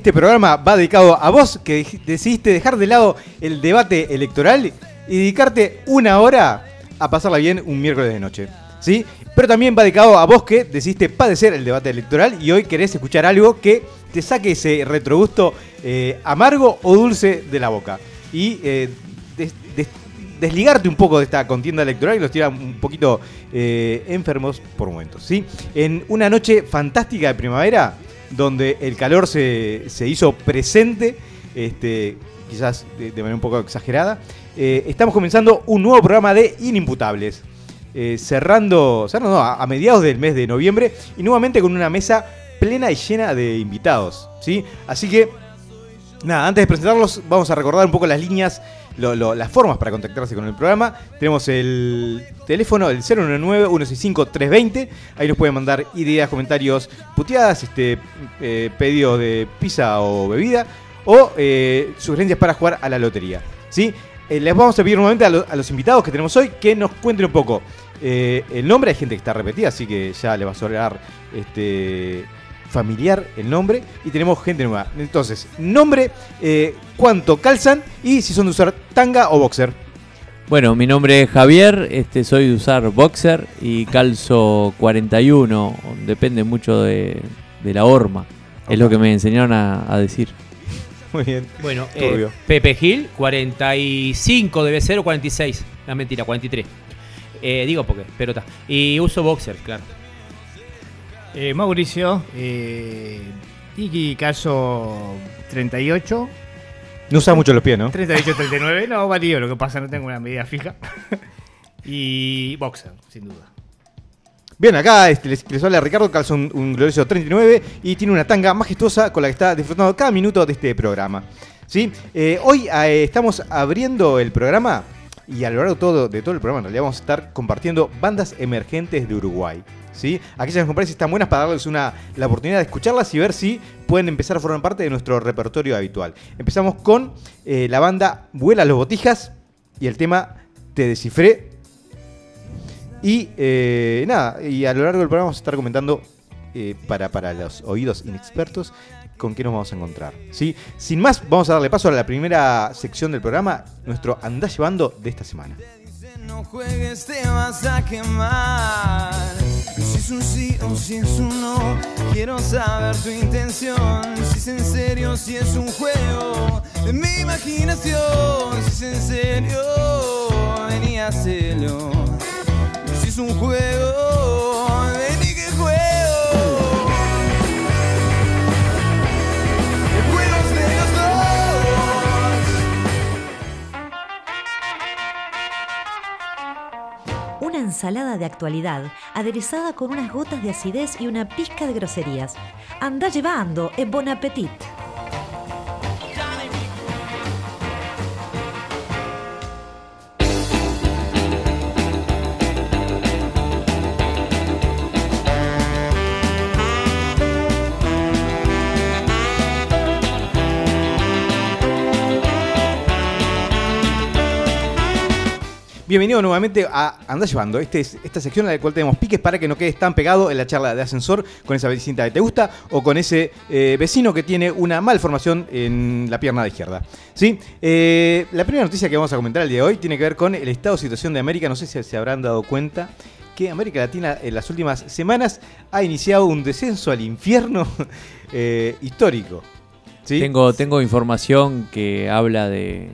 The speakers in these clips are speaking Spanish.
Este programa va dedicado a vos que decidiste dejar de lado el debate electoral y dedicarte una hora a pasarla bien un miércoles de noche. ¿Sí? Pero también va dedicado a vos que decidiste padecer el debate electoral y hoy querés escuchar algo que te saque ese retrogusto eh, amargo o dulce de la boca. Y eh, desligarte un poco de esta contienda electoral y los tira un poquito eh, enfermos por momentos. ¿sí? En una noche fantástica de primavera, donde el calor se, hizo presente, este, quizás de, manera un poco exagerada, eh, estamos comenzando un nuevo programa de Inimputables. Eh, cerrando, a, mediados del mes de noviembre y nuevamente con una mesa plena y llena de invitados. ¿sí? Así que, nada, antes de presentarlos, vamos a recordar un poco las líneas las formas para contactarse con el programa. Tenemos el teléfono, el 099-165-320. Ahí nos pueden mandar ideas, comentarios, puteadas, este, eh, pedidos de pizza o bebida o eh, sugerencias para jugar a la lotería. ¿sí? Eh, les vamos a pedir nuevamente a, los invitados que tenemos hoy que nos cuenten un poco el nombre. Hay gente que está repetida, así que ya le va a sobrar este familiar el nombre y tenemos gente nueva. Entonces, nombre, eh, cuánto calzan y si son de usar tanga o boxer. Bueno, mi nombre es Javier, este, soy de usar boxer y calzo 41, depende mucho de, la horma, es lo que me enseñaron a, decir. Muy bien. Bueno, eh, Pepe Gil, 45 debe ser o 46. La mentira, 43. Eh, digo porque, pero está. Y uso boxer, claro. Eh, Mauricio, eh, Tiki caso 38. No usa mucho los pies, ¿no? 38, 39, no, varío, lo que pasa no tengo una medida fija. y boxer, sin duda. Bien, acá este, les, les, habla Ricardo, calza un, glorioso 39 y tiene una tanga majestuosa con la que está disfrutando cada minuto de este programa. ¿Sí? Eh, hoy eh, estamos abriendo el programa y a lo largo todo, de todo el programa en realidad vamos a estar compartiendo bandas emergentes de Uruguay. ¿Sí? Aquellas parecen están buenas para darles una, la oportunidad de escucharlas y ver si pueden empezar a formar parte de nuestro repertorio habitual. Empezamos con eh, la banda Vuela los Botijas y el tema Te Descifré. Y eh, nada, y a lo largo del programa vamos a estar comentando eh, para, para los oídos inexpertos con qué nos vamos a encontrar. ¿sí? Sin más, vamos a darle paso a la primera sección del programa, nuestro Andá Llevando de esta semana. No juegues, te vas a quemar. Es un sí o si es un no, quiero saber tu intención. Si es en serio, si es un juego de mi imaginación. Si es en serio, venía a hacerlo. Si es un juego, ensalada de actualidad aderezada con unas gotas de acidez y una pizca de groserías. Anda llevando, es bon appetit. Bienvenido nuevamente a Anda Llevando, este esta sección en la cual tenemos piques para que no quedes tan pegado en la charla de ascensor con esa vecina que te gusta o con ese eh, vecino que tiene una malformación en la pierna de izquierda. ¿Sí? Eh, la primera noticia que vamos a comentar el día de hoy tiene que ver con el estado de situación de América. No sé si se habrán dado cuenta que América Latina en las últimas semanas ha iniciado un descenso al infierno eh, histórico. Tengo, tengo información que habla de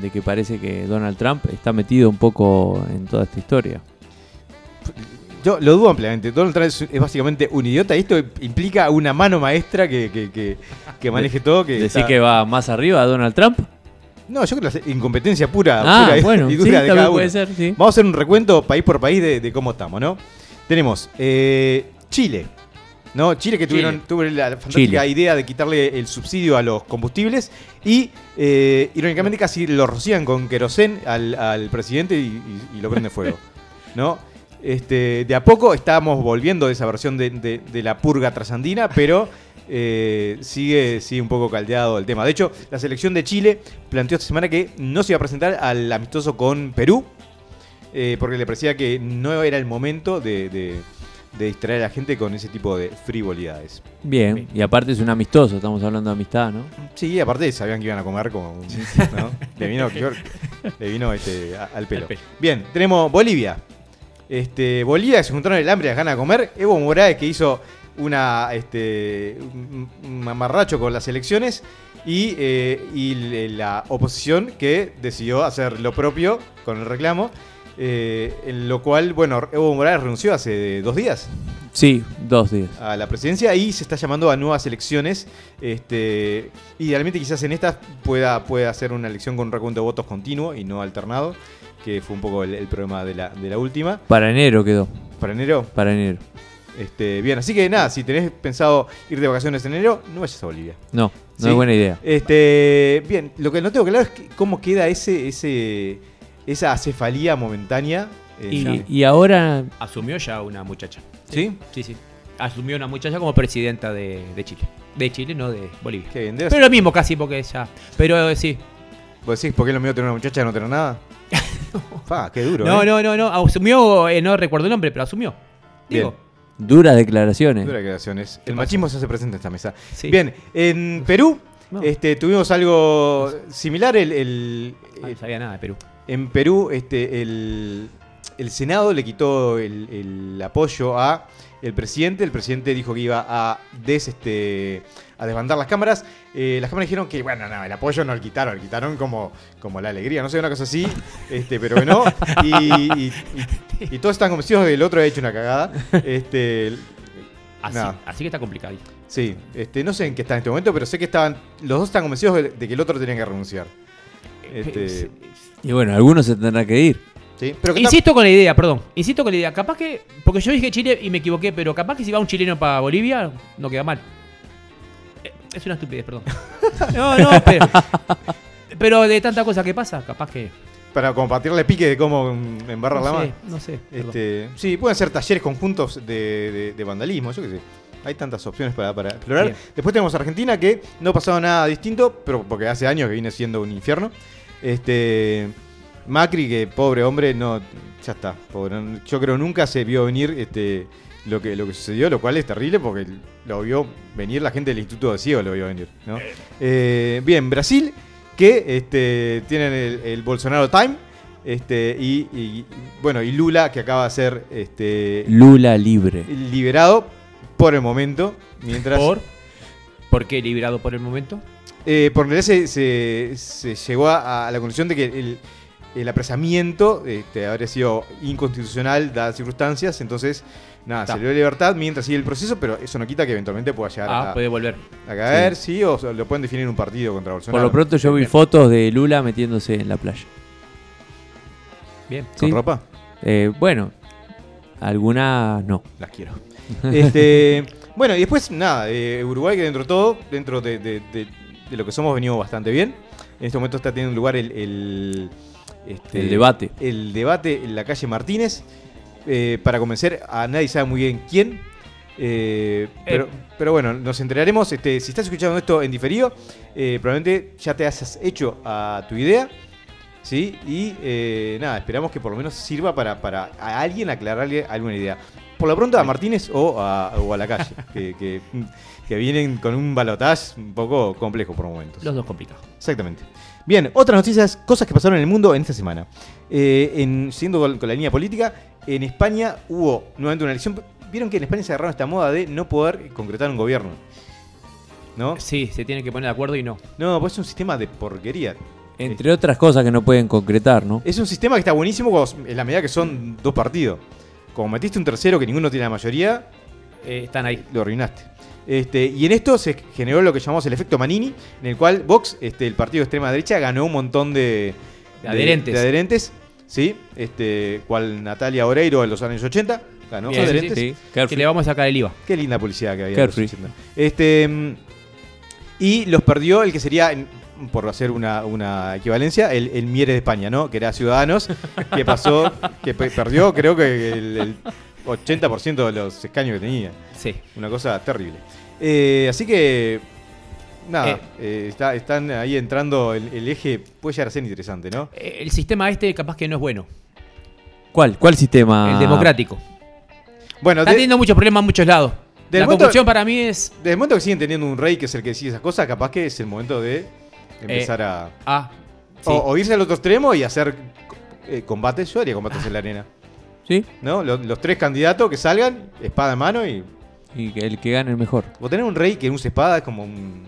de que parece que Donald Trump está metido un poco en toda esta historia. Yo lo dudo ampliamente. Donald Trump es, básicamente un idiota y esto implica una mano maestra que, maneje todo. Que ¿Decir que va más arriba Donald Trump? No, yo creo que la incompetencia pura, ah, bueno, y dura de cada Puede ser, Vamos a hacer un recuento país por país de, cómo estamos, ¿no? Tenemos eh, Chile, ¿no? Chile que tuvieron, tuvo la fantástica idea de quitarle el subsidio a los combustibles y eh, irónicamente casi lo rocían con querosén al, presidente y, lo prende fuego. ¿no? Este, de a poco estamos volviendo de esa versión de, la purga trasandina, pero eh, sigue, sigue un poco caldeado el tema. De hecho, la selección de Chile planteó esta semana que no se iba a presentar al amistoso con Perú, eh, porque le parecía que no era el momento de de distraer a la gente con ese tipo de frivolidades. Bien, y aparte es un amistoso, estamos hablando de amistad, ¿no? Sí, aparte sabían que iban a comer como un, ¿no? Le vino, le vino este, al, pelo. Bien, tenemos Bolivia. Este, Bolivia se juntaron el hambre y las ganas de comer. Evo Morales que hizo una este, un mamarracho con las elecciones y, eh, y la oposición que decidió hacer lo propio con el reclamo. Eh, en lo cual, bueno, Evo Morales renunció hace dos días. Sí, dos días. A la presidencia y se está llamando a nuevas elecciones. Este, idealmente quizás en estas pueda, pueda hacer una elección con un recuento de votos continuo y no alternado, que fue un poco el, problema de la, de la última. Para enero quedó. ¿Para enero? Para enero. Este, bien, así que nada, si tenés pensado ir de vacaciones en enero, no vayas a Bolivia. No, no es buena idea. Este, bien, lo que no tengo claro es cómo queda ese, ese, esa acefalía momentánea. Eh, y, ahora. Asumió ya una muchacha. ¿Sí? Sí, sí. Asumió una muchacha como presidenta de, Chile. De Chile, no de Bolivia. Pero lo mismo casi, porque ya. Pero eh, sí. ¿Vos decís por qué lo mío tener una muchacha y no tener nada? no. qué duro. No, ¿eh? no, no, no. Asumió, no recuerdo el nombre, pero asumió. Digo. Duras declaraciones. Duras declaraciones. El machismo se hace presente en esta mesa. Bien, en Perú este, tuvimos algo similar. El, no sabía nada de Perú. En Perú, este, el, Senado le quitó el, apoyo a el presidente. El presidente dijo que iba a des, este, a desbandar las cámaras. Eh, las cámaras dijeron que, bueno, no, el apoyo no lo quitaron, lo quitaron como, como la alegría, no sé, una cosa así, este, pero que no. Y, todos están convencidos de que el otro ha hecho una cagada. Este, así, que está complicado. Sí, este, no sé en qué está en este momento, pero sé que estaban los dos están convencidos de, que el otro tenía que renunciar. Este, y bueno, algunos se tendrán que ir. ¿Sí? Pero Insisto con la idea, perdón. Insisto con la idea. Capaz que. Porque yo dije Chile y me equivoqué, pero capaz que si va un chileno para Bolivia, no queda mal. Es una estupidez, perdón. no, no, pero, pero de tanta cosa que pasa, capaz que. Para compartirle pique de cómo embarrar no la sé, No sé. Este, sí, pueden ser talleres conjuntos de, vandalismo, yo qué sé. Hay tantas opciones para, explorar. Después tenemos Argentina que no ha pasado nada distinto, pero porque hace años que viene siendo un infierno. Este. Macri, que pobre hombre, no. Ya está. yo creo nunca se vio venir este lo que, lo que sucedió, lo cual es terrible porque lo vio venir la gente del Instituto de Ciego, lo vio venir. Eh, bien, Brasil, que este, tienen el, Bolsonaro Time. Este, y, bueno, y Lula, que acaba de ser este, Lula libre. Liberado por el momento. Mientras, ¿Por? ¿Por qué liberado por el momento? Eh, porque se, se, llegó a, la conclusión de que el, el apresamiento este, habría sido inconstitucional dadas circunstancias, entonces nada, se le dio libertad mientras sigue el proceso, pero eso no quita que eventualmente pueda llegar ah, a, puede volver. a caer, sí. o lo pueden definir en un partido contra Bolsonaro. Por lo pronto yo vi fotos de Lula metiéndose en la playa. Bien. ¿Con ropa? Eh, bueno, algunas no. Las quiero. este, bueno, y después, nada, eh, Uruguay que dentro de todo, dentro de, lo que somos, venido bastante bien. En este momento está teniendo lugar el este, el debate. El debate en la calle Martínez. Eh, para convencer a nadie sabe muy bien quién. Eh, pero, pero, bueno, nos enteraremos. Este, si estás escuchando esto en diferido, probablemente ya te has hecho a tu idea. ¿Sí? Y nada, esperamos que por lo menos sirva para, para a alguien aclararle alguna idea. Por lo pronto a Martínez o a, o a la calle, que, que, vienen con un balotaje un poco complejo por momentos. Los dos complicados. Exactamente. Bien, otras noticias, cosas que pasaron en el mundo en esta semana. Eh, en, siguiendo con, la línea política, en España hubo nuevamente una elección. Vieron que en España se agarraron esta moda de no poder concretar un gobierno. ¿No? Sí, se tiene que poner de acuerdo y no. No, pues es un sistema de porquería. Entre otras cosas que no pueden concretar, ¿no? Es un sistema que está buenísimo en la medida que son dos partidos. Como metiste un tercero que ninguno tiene la mayoría, eh, están ahí. Lo arruinaste. Este, y en esto se generó lo que llamamos el efecto Manini, en el cual Vox, este, el partido de extrema derecha, ganó un montón de, adherentes. adherentes, ¿sí? Este, cual Natalia Oreiro en los años 80 ganó adherentes. Sí, Que le vamos a sacar el IVA. Qué linda publicidad que había. Este, y los perdió el que sería, por hacer una, equivalencia, el, el, Miere de España, ¿no? Que era Ciudadanos, que pasó, que perdió creo que el 80% de los escaños que tenía. Sí. Una cosa terrible. Eh, así que, nada, eh. Eh, está, están ahí entrando el, eje, puede llegar a ser interesante, ¿no? El sistema este capaz que no es bueno. ¿Cuál? ¿Cuál sistema? El democrático. Bueno, Está de- teniendo muchos problemas en muchos lados. Del La momento- conclusión para mí es. desde el momento que siguen teniendo un rey que es el que decide esas cosas, capaz que es el momento de empezar a. Ah, sí. O, o irse al otro extremo y hacer eh, combates. Yo haría combates en la arena. ¿Sí? ¿No? Los, los tres candidatos que salgan, espada en mano y. Y que el que gane el mejor. O tener un rey que use espada es como un.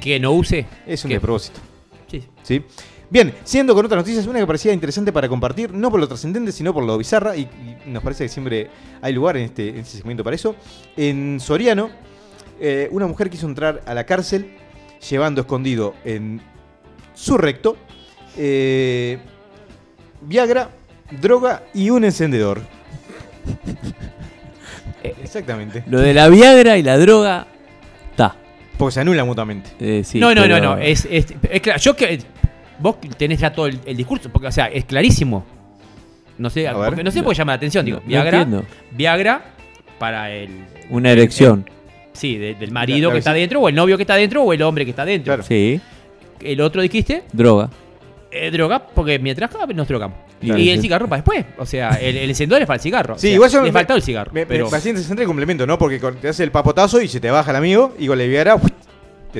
Que no use. Es un despropósito. Sí. ¿Sí? Bien, siendo con otras noticias, una que parecía interesante para compartir, no por lo trascendente, sino por lo bizarra, y, y nos parece que siempre hay lugar en este, en este segmento para eso. En Soriano, eh, una mujer quiso entrar a la cárcel llevando escondido en su recto eh, Viagra, droga y un encendedor. Eh, Exactamente. Lo de la Viagra y la droga, está. Porque se anula mutuamente. Eh, sí, no, no, no, pero- no. Es, es, es claro. Yo que. Vos tenés ya todo el, el discurso, porque, o sea, es clarísimo. No sé, porque no sé por qué llama la atención. Digo, No- Viagra. Viagra para el. Una erección. Sí, de- del marido La- la que está visi- dentro, o el novio que está dentro, o el hombre que está dentro. Claro. Sí. El otro dijiste, Droga. eh, droga, porque mientras nos drogamos. Claro, y el sí. cigarro para después. O sea, el, el encendedor es para el cigarro. O Sí, sea, igual yo Le me- faltó el cigarro. Me, me pero... parecía interesante el complemento, ¿no? Porque con- te hace el papotazo y se te baja el amigo y con la Viagra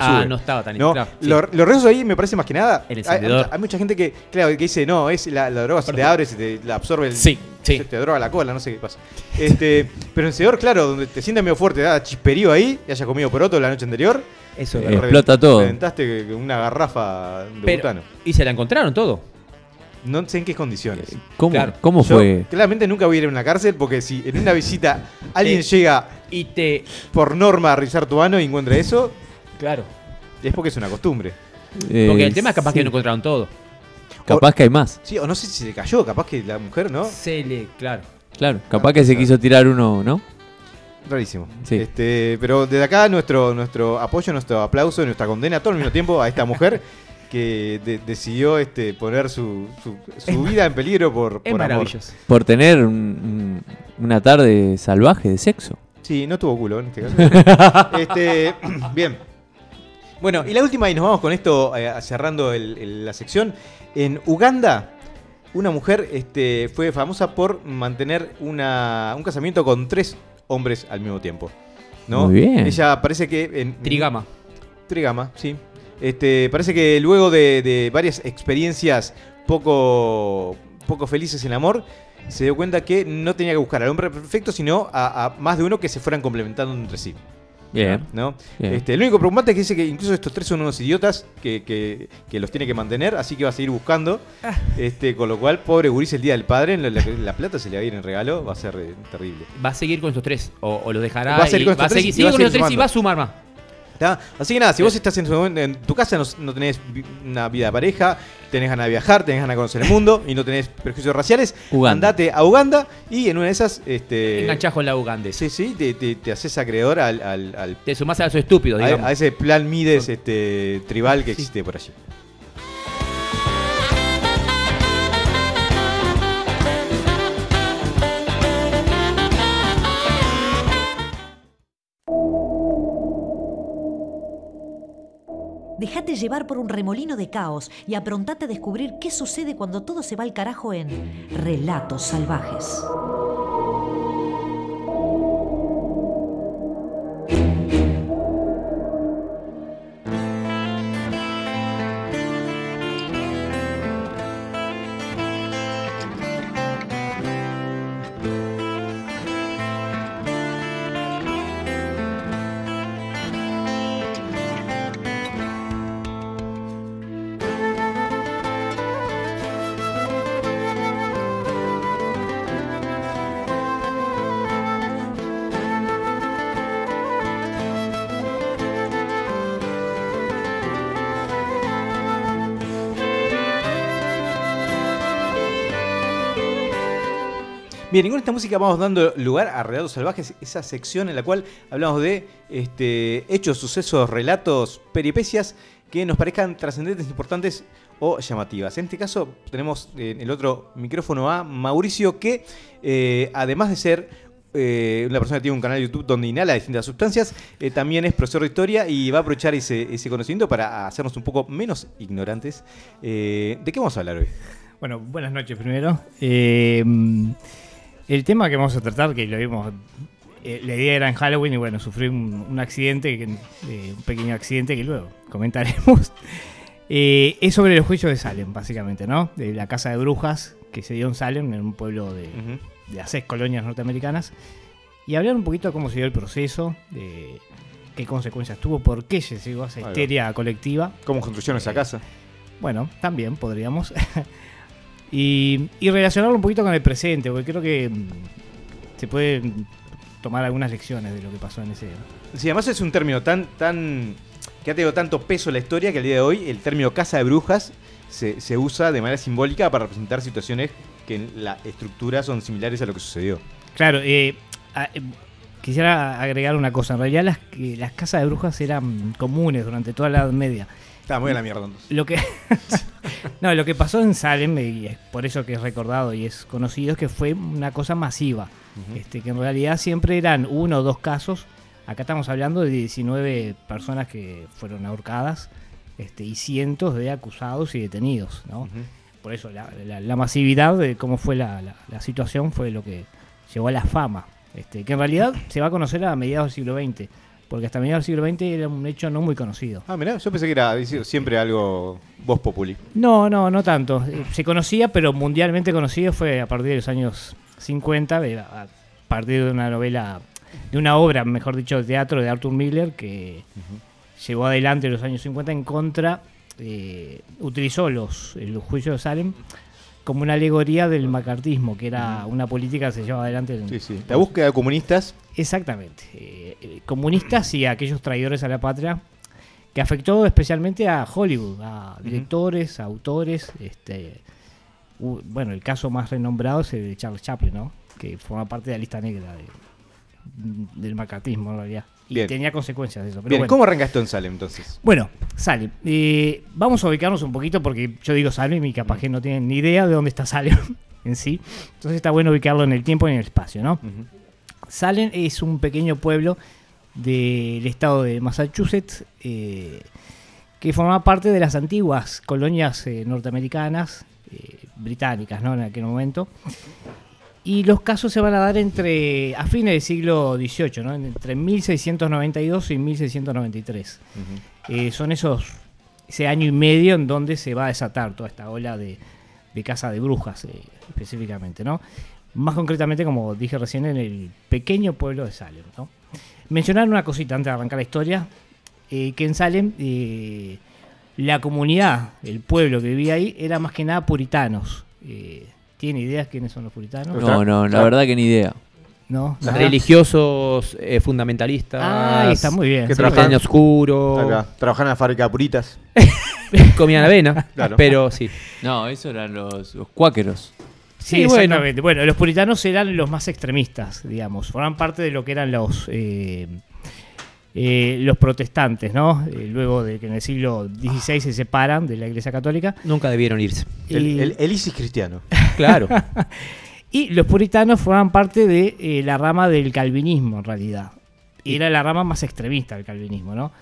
Ah, no estaba tan No, claro, sí. lo- los rezos ahí me parece más que nada. El hay- encendedor. Hay, hay mucha gente que, claro, que dice, no, es la, la droga se te abre, se te la absorbe el. Sí, sí. se te droga la cola, no sé qué pasa. Este, pero el encendedor, claro, donde te sientas medio fuerte, da chisperío ahí, y haya comido poroto la noche anterior. Eso es Eh, verdad. explota todo. Reventaste con una garrafa de Pero- butano. Y se la encontraron todo. No sé en qué condiciones. ¿Cómo, Claro. ¿cómo Yo fue? claramente nunca voy a ir a una cárcel porque si en una visita alguien Eh, llega Y te. por norma a revisar tu ano y encuentra eso, Claro. es porque es una costumbre. Eh, Porque el tema es capaz sí. que no encontraron todo. Capaz que hay más. Sí, o no sé si se le cayó, capaz que la mujer, ¿no? Se le. Claro. Claro. Capaz que se quiso tirar uno, ¿no? Rarísimo. Sí. Este, pero desde acá nuestro, nuestro apoyo, nuestro aplauso, nuestra condena, todo al mismo tiempo a esta mujer que de- decidió este, poner su, su- su vida en peligro por, Es por amor. Por tener un- un- una tarde salvaje de sexo. Sí, no tuvo culo en este caso. este, bien. Bueno, y la última, y nos vamos con esto eh, cerrando el- el- la sección. En Uganda, una mujer este, fue famosa por mantener una, un casamiento con tres hombres al mismo tiempo. ¿no? Muy bien. Ella parece que. En, Trigama. Trigama, sí. Este, parece que luego de, de varias experiencias poco, poco felices en amor, se dio cuenta que no tenía que buscar al hombre perfecto, sino a, a más de uno que se fueran complementando entre sí. Bien. ¿no? Bien. Este, el único preocupante es que dice que incluso estos tres son unos idiotas que, que- que los tiene que mantener, así que va a seguir buscando. Ah. Este, con lo cual, pobre Gurice el día del padre, la, la- la plata se le va a ir en regalo, va a ser eh, terrible. Va a seguir con estos tres. O, o los dejará. Va a seguir y con estos y va a seguir tres y va a sumar más. ¿Tá? Así que nada, si vos estás en, tu en tu casa, no, no tenés una vida de pareja, tenés ganas de viajar, tenés ganas de conocer el mundo y no tenés prejuicios raciales, Uganda. andate a Uganda y en una de esas, este, Enganchás con la Ugandes. sí, sí, te, te- te haces acreedor al, al- al- Te sumás a eso estúpido, digamos. a ese plan Mides este, tribal que existe por allí. Déjate llevar por un remolino de caos y aprontate a descubrir qué sucede cuando todo se va al carajo en Relatos Salvajes. Bien, y con esta música vamos dando lugar a Relatos Salvajes, esa sección en la cual hablamos de este, hechos, sucesos, relatos, peripecias que nos parezcan trascendentes, importantes o llamativas. En este caso tenemos en el otro micrófono a Mauricio que, eh, además de ser eh, una persona que tiene un canal de YouTube donde inhala distintas sustancias, eh, también es profesor de historia y va a aprovechar ese, ese conocimiento para hacernos un poco menos ignorantes. ¿De qué vamos a hablar hoy? Bueno, buenas noches primero. El tema que vamos a tratar, que lo vimos, eh, la idea era en Halloween y bueno, sufrí un, un accidente, eh, un pequeño accidente que luego comentaremos. Eh, es sobre el juicio de Salem, básicamente, ¿no? De la casa de brujas que se dio en Salem, en un pueblo de, Ujú. de las seis colonias norteamericanas. Y hablar un poquito de cómo se dio el proceso, de qué consecuencias tuvo, por qué se llegó a esa histeria colectiva. ¿Cómo construyeron esa casa? Bueno, también podríamos. y, y relacionarlo un poquito con el presente, porque creo que mm, se pueden tomar algunas lecciones de lo que pasó en ese. Sí, además es un término tan, tan. que ha tenido tanto peso en la historia que al día de hoy el término casa de brujas se, se usa de manera simbólica para representar situaciones que en la estructura son similares a lo que sucedió. Claro, eh, a- eh, quisiera agregar una cosa. En realidad, las, las casas de brujas eran comunes durante toda la Edad Media. Estaba muy a la mierda entonces. Lo que, no, lo que pasó en Salem, y es por eso que es recordado y es conocido, es que fue una cosa masiva. este, que en realidad siempre eran uno o dos casos. Acá estamos hablando de 19 personas que fueron ahorcadas este, y cientos de acusados y detenidos. ¿no? Por eso la, la- la masividad de cómo fue la, la- la situación fue lo que llevó a la fama. Este, que en realidad se va a conocer a mediados del siglo XX. Porque hasta mediados del siglo XX era un hecho no muy conocido. Ah, mirá, yo pensé que era siempre algo voz populi. No, no, no tanto. Eh, Se conocía, pero mundialmente conocido fue a partir de los años 50, de- a partir de una novela, de una obra, mejor dicho, de teatro de Arthur Miller, que llevó adelante en los años 50 en contra, eh, utilizó los, el juicio de Salem como una alegoría del macartismo, que era una política que se llevaba adelante. en- Sí, sí. La búsqueda de comunistas. Exactamente. Eh, eh, comunistas y aquellos traidores a la patria que afectó especialmente a Hollywood, a directores, a autores. Este, u- bueno, el caso más renombrado es el de Charles Chaplin, ¿no? Que forma parte de la lista negra de- del macartismo en realidad. Y Bien. tenía consecuencias de eso. Pero Bien, bueno. ¿cómo arranca esto en Salem entonces? Bueno, Salem. Eh, vamos a ubicarnos un poquito porque yo digo Salem y capaz que no tienen ni idea de dónde está Salem en sí. Entonces está bueno ubicarlo en el tiempo y en el espacio, ¿no? Salem es un pequeño pueblo del estado de Massachusetts eh, que formaba parte de las antiguas colonias eh, norteamericanas, británicas, ¿no? En aquel momento. Y los casos se van a dar entre a fines del siglo XVIII, ¿no? entre 1692 y 1693. Ujú. Eh, son esos ese año y medio en donde se va a desatar toda esta ola de, de caza de brujas eh, específicamente, ¿no? Más concretamente, como dije recién, en el pequeño pueblo de Salem, ¿no? Mencionar una cosita antes de arrancar la historia, eh, que en Salem eh, la comunidad, el pueblo que vivía ahí, era más que nada puritanos. ¿Tiene ideas quiénes son los puritanos? No, no, la verdad que ni idea. ¿No? ¿Nada? Religiosos, eh, fundamentalistas. Ah, está muy bien. Que sí. trabajan- Año oscuro. Acá, trabajar en la fábrica de puritas. Comían avena. Claro. Pero sí. No, eso eran los, los cuáqueros. Sí, Sí, bueno. exactamente. Bueno. los puritanos eran los más extremistas, digamos. Forman parte de lo que eran los eh, eh, los protestantes, ¿no? Eh, luego de que en el siglo XVI se separan de la Iglesia Católica. Nunca debieron irse. El, Y- el- el ISIS cristiano. Claro. Y los puritanos forman parte de eh, la rama del calvinismo, en realidad. Y era la rama más extremista del calvinismo, ¿no?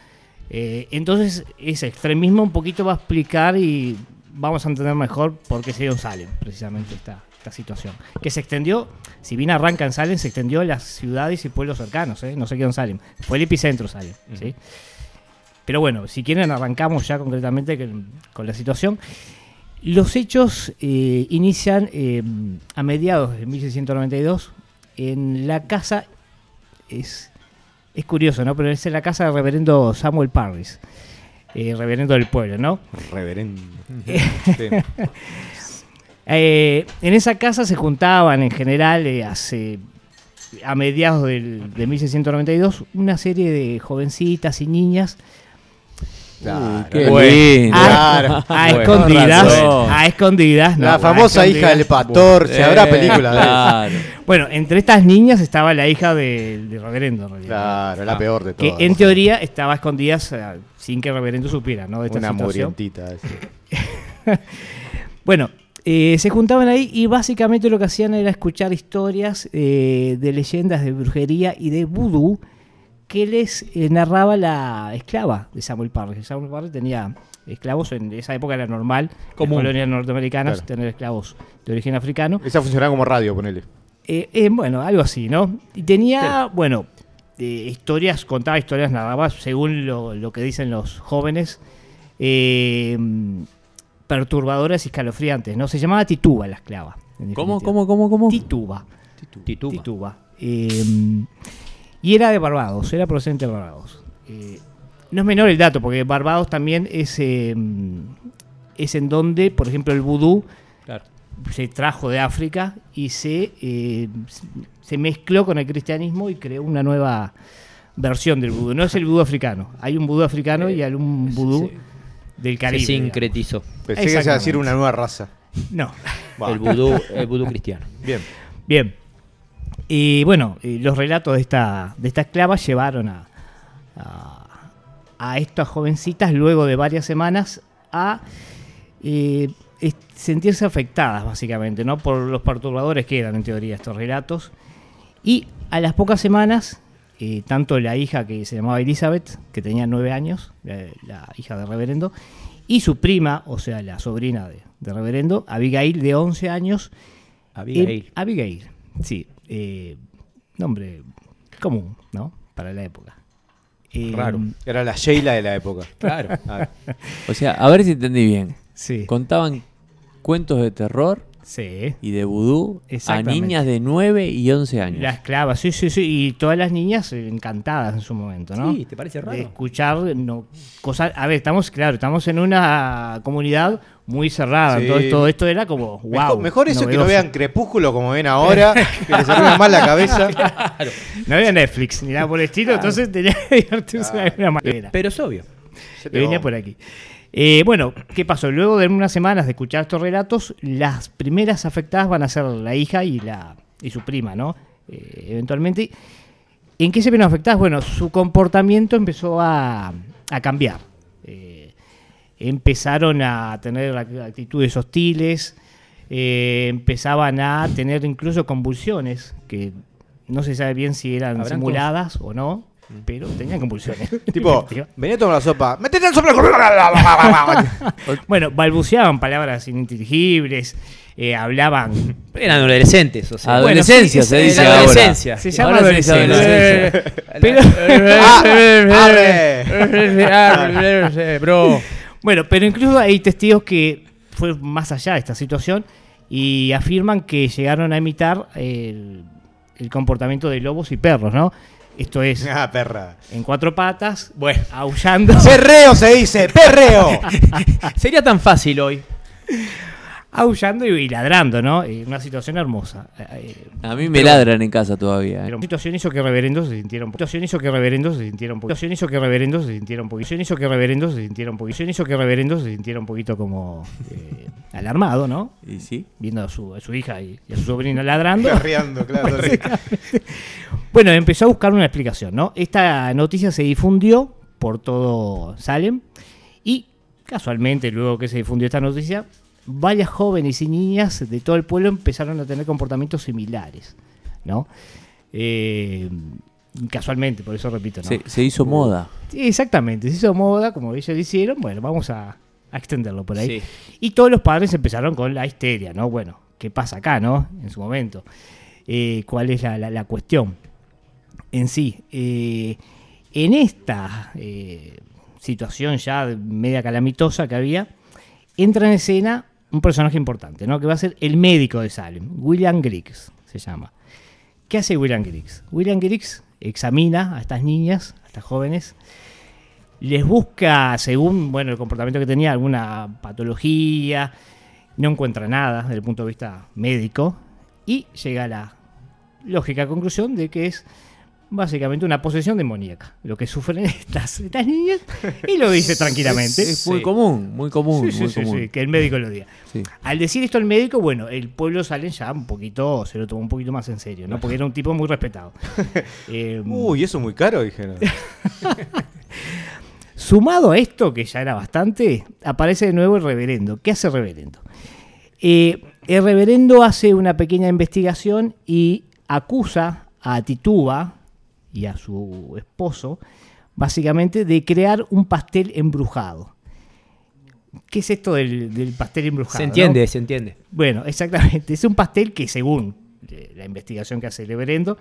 Eh, entonces, ese extremismo un poquito va a explicar y vamos a entender mejor por qué se Salem, precisamente esta, esta situación. Que se extendió, si bien arranca en Salem, se extendió a las ciudades y pueblos cercanos, ¿eh? No se quedó en Salem. Fue el epicentro Salem, ¿sí? Pero bueno, si quieren arrancamos ya concretamente con, con la situación. Los hechos eh, inician eh, a mediados de 1692 en la casa, es, es curioso, ¿no? Pero es en la casa del reverendo Samuel Parris, eh, reverendo del pueblo, ¿no? Reverendo. Sí. Eh, en esa casa se juntaban en general eh, hace a mediados del- de 1692 una serie de jovencitas y niñas Claro. Qué Bueno. lindo. a, Claro. a Bueno, escondidas, a escondidas, no, La famosa hija del pastor. Se habrá Eh, película de eso. Bueno, entre estas niñas estaba la hija del de reverendo, en realidad. Claro, la Ah, peor de que todas. en teoría estaba a escondidas eh, sin que el reverendo supiera, ¿no? De esta Una situación. murientita. sí. Bueno, eh, se juntaban ahí y básicamente lo que hacían era escuchar historias eh, de leyendas de brujería y de vudú que les eh, narraba la esclava de Samuel Parry. Samuel Parry tenía esclavos, en esa época era normal, en Común. colonias norteamericanas, Claro. tener esclavos de origen africano. Esa funcionaba como radio, ponele. Bueno, algo así, ¿no? Y tenía, bueno, historias, contaba historias, narraba, según lo, lo que dicen los jóvenes, eh, perturbadoras y escalofriantes, ¿no? Se llamaba Tituba la esclava. ¿Cómo, cómo, cómo, cómo? Tituba. Tituba. Tituba. Eh, y era de Barbados, era procedente de Barbados. Eh, no es menor el dato, porque Barbados también es, eh, es en donde, por ejemplo, el vudú Claro. se trajo de África y se, eh, se mezcló con el cristianismo y creó una nueva versión del vudú. No es el vudú africano, hay un vudú africano y hay un vudú del Se Caribe. digamos. sincretizó. Pensé que se iba a decir una nueva raza. No. El vudú, el vudú cristiano. Bien. Bien. Y bueno, y los relatos de esta, de esta esclava llevaron a, a, a estas jovencitas, luego de varias semanas, a eh, sentirse afectadas, básicamente, ¿no? Por los perturbadores que eran, en teoría, estos relatos. Y a las pocas semanas, eh, tanto la hija que se llamaba Elizabeth, que tenía nueve años, la, la hija de reverendo, y su prima, o sea, la sobrina de, de reverendo, Abigail, de 11 años, Abigail. eh, Abigail, sí. eh, nombre común, ¿no? Para la época. Eh, Raro. Era la Sheila de la época. Claro. Ah, O sea, a ver si entendí bien. Sí. Contaban cuentos de terror Sí. y de vudú a niñas de 9 y 11 años. La esclava, sí, sí, sí. Y todas las niñas eh, encantadas en su momento, ¿no? Sí, ¿te parece raro? De escuchar no, cosas. A ver, estamos, claro, estamos en una comunidad muy cerrada. Sí. Entonces todo esto era como, wow. mejor, mejor eso que no vean Crepúsculo como ven ahora, que les arruina más la cabeza. No había Netflix ni nada por el estilo, entonces tenía que divertirse de alguna manera. Pero es obvio. Venía por aquí. Eh, bueno, ¿qué pasó? Luego de unas semanas de escuchar estos relatos, las primeras afectadas van a ser la hija y la y su prima, ¿no? Eh, eventualmente. ¿En qué se vieron afectadas? Bueno, su comportamiento empezó a, a cambiar. Eh, empezaron a tener act- actitudes hostiles, eh, empezaban a tener incluso convulsiones, que no se sabe bien si eran ¿Habrán simuladas o no, pero tenían convulsiones. Tipo, venía a tomar la sopa. ¡Metete el soplo! Bueno, balbuceaban palabras ininteligibles, eh, hablaban. Eran adolescentes, o sea. Adolescencia sí, se dice ahora. adolescencia. Se llama Ahora se dice adolescencia. Pero. Bro. bueno, pero incluso hay testigos que fue más allá de esta situación y afirman que llegaron a imitar el, el comportamiento de lobos y perros, ¿no? Esto es Ah, perra. en cuatro patas, Bueno, aullando. ¡Perreo se dice! ¡Perreo! sería tan fácil hoy. aullando y, y ladrando, ¿no? Eh, una situación hermosa. Eh, A mí me ladran en casa todavía. ¿eh? Pero situación hizo que reverendos se sintieron situación hizo que reverendos se sintieron situación hizo que reverendos se sintieron situación hizo que reverendos se sintieron situación hizo que reverendos se sintieron un poquito como eh, alarmado, ¿no? ¿Y sí? Viendo a su, a su hija y, y a su sobrino ladrando. Perreando, claro. sí. Bueno, empezó a buscar una explicación, ¿no? Esta noticia se difundió por todo Salem y casualmente luego que se difundió esta noticia, varias jóvenes y niñas de todo el pueblo empezaron a tener comportamientos similares, ¿no? Eh, casualmente, por eso repito, ¿no? Se, se hizo moda. Sí, exactamente, se hizo moda, como ellos hicieron, bueno, vamos a, a extenderlo por ahí. Sí. Y todos los padres empezaron con la histeria, ¿no? Bueno, ¿qué pasa acá, no? En su momento. Eh, ¿Cuál es la, la- la cuestión en sí? Eh, en esta eh, situación ya media calamitosa que había, entra en escena un personaje importante, ¿no? Que va a ser el médico de Salem, William Griggs, se llama. ¿Qué hace William Griggs? William Griggs examina a estas niñas, a estas jóvenes, les busca, según bueno, el comportamiento que tenía, alguna patología, no encuentra nada desde el punto de vista médico y llega a la lógica conclusión de que es básicamente una posesión demoníaca, lo que sufren estas, estas niñas, y lo dice tranquilamente. Es muy Sí. común, muy común, Sí, sí, muy sí, común. sí, que el médico lo diga. Sí. Al decir esto el médico, bueno, el pueblo salen ya un poquito, se lo tomó un poquito más en serio, ¿no? Porque era un tipo muy respetado. Eh, Uy, eso es muy caro, dijeron. Sumado a esto, que ya era bastante, aparece de nuevo el reverendo. ¿Qué hace el reverendo? Eh, el reverendo hace una pequeña investigación y acusa a Tituba y a su esposo, básicamente, de crear un pastel embrujado. ¿Qué es esto del, del pastel embrujado? Se no? entiende, se entiende. Bueno, exactamente. Es un pastel que según eh, la investigación que hace el Everendo,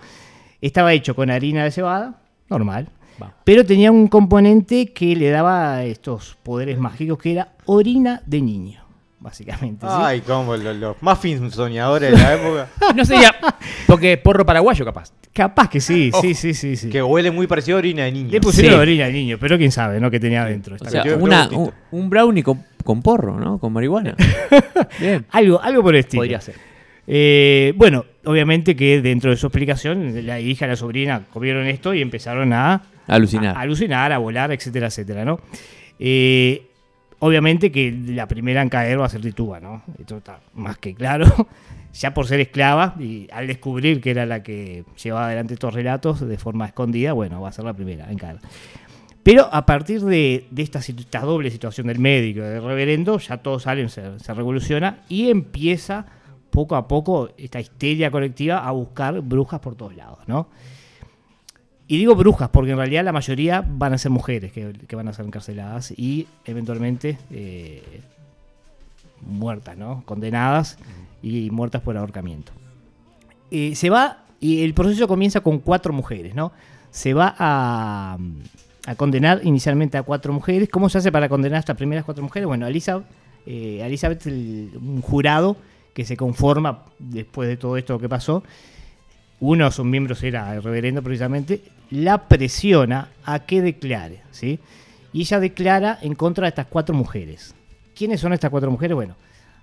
estaba hecho con harina de cebada, normal, Va. pero tenía un componente que le daba estos poderes mágicos que era orina de niño, básicamente. ¿sí? Ay, como los, los muffins soñadores de la época. No sería. Porque porro paraguayo, capaz. Capaz que sí, sí, sí, sí. sí. Que huele muy parecido a orina de niño. Le pusieron Sí. orina de niño, pero quién sabe, ¿no? Que tenía adentro. O sea, una- un, un brownie con, con porro, ¿no? Con marihuana. Bien. Algo, algo por el estilo. Podría ser. Eh, bueno, obviamente que dentro de su explicación, la hija y la sobrina comieron esto y empezaron a, Alucinar. a alucinar, a volar, etcétera, etcétera, ¿no? Eh, obviamente que la primera en caer va a ser Tituba, ¿no? Esto está más que claro. Ya por ser esclava y al descubrir que era la que llevaba adelante estos relatos de forma escondida, bueno, va a ser la primera en caer. Pero a partir de, esta, esta doble situación del médico y del reverendo, ya todos salen, se, se revoluciona y empieza poco a poco esta histeria colectiva a buscar brujas por todos lados, ¿no? Y digo brujas porque en realidad la mayoría van a ser mujeres que, van a ser encarceladas y eventualmente eh, muertas, ¿no? Condenadas y muertas por ahorcamiento. Eh, se va, y el proceso comienza con cuatro mujeres, ¿no? Se va a, a condenar inicialmente a cuatro mujeres. ¿Cómo se hace para condenar a estas primeras cuatro mujeres? Bueno, Elizabeth, eh, Elizabeth el- un jurado que se conforma después de todo esto que pasó, uno de sus miembros era el reverendo precisamente, la presiona a que declare, ¿sí? Y ella declara en contra de estas cuatro mujeres. ¿Quiénes son estas cuatro mujeres? Bueno,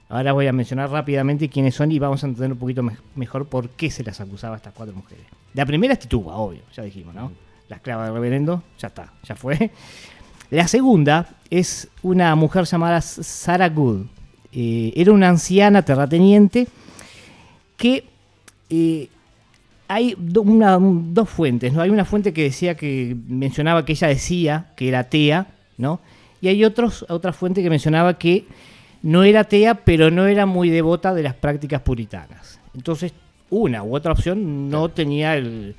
ahora voy a mencionar rápidamente quiénes son y vamos a entender un poquito me- mejor por qué se las acusaba a estas cuatro mujeres. La primera es Tituba, obvio, ya dijimos, ¿no? La esclava del reverendo, ya está, ya fue. La segunda es una mujer llamada Sarah Good. Eh, era una anciana terrateniente que eh, hay do- una- un- dos fuentes, ¿no? Hay una fuente que decía que mencionaba que ella decía que era atea, ¿no? Y hay otros, otra fuente que mencionaba que no era atea, pero no era muy devota de las prácticas puritanas. Entonces, una u otra opción no tenía el,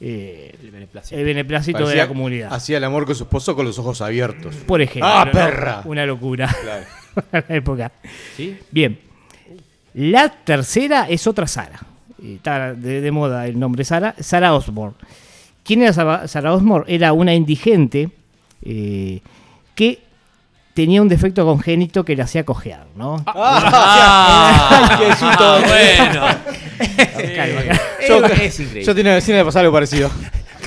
eh, El beneplácito. el beneplácito de la comunidad. Hacía el amor con su esposo con los ojos abiertos. Por ejemplo. ¡Ah, ¿no? perra! Una locura Claro. la época. ¿Sí? Bien. La tercera es otra Sara. Está de, de moda el nombre Sara. Sara Osborne. ¿Quién era Sara, Osborne? Era una indigente eh, que tenía un defecto congénito que le hacía cojear, ¿no? ¡Ah! ¡Qué susto! bueno! Calma, calma. Yo, es yo tenía de pasar algo parecido.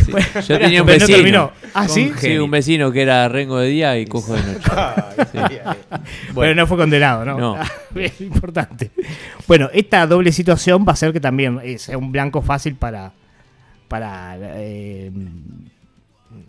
Sí. Yo tenía un no vecino. terminó. ¿Ah, sí? Sí, un vecino que era rengo de día y cojo de noche. Pero no fue condenado, ¿no? No. Importante. Bueno, esta doble situación va a ser que también es un blanco fácil para, para eh,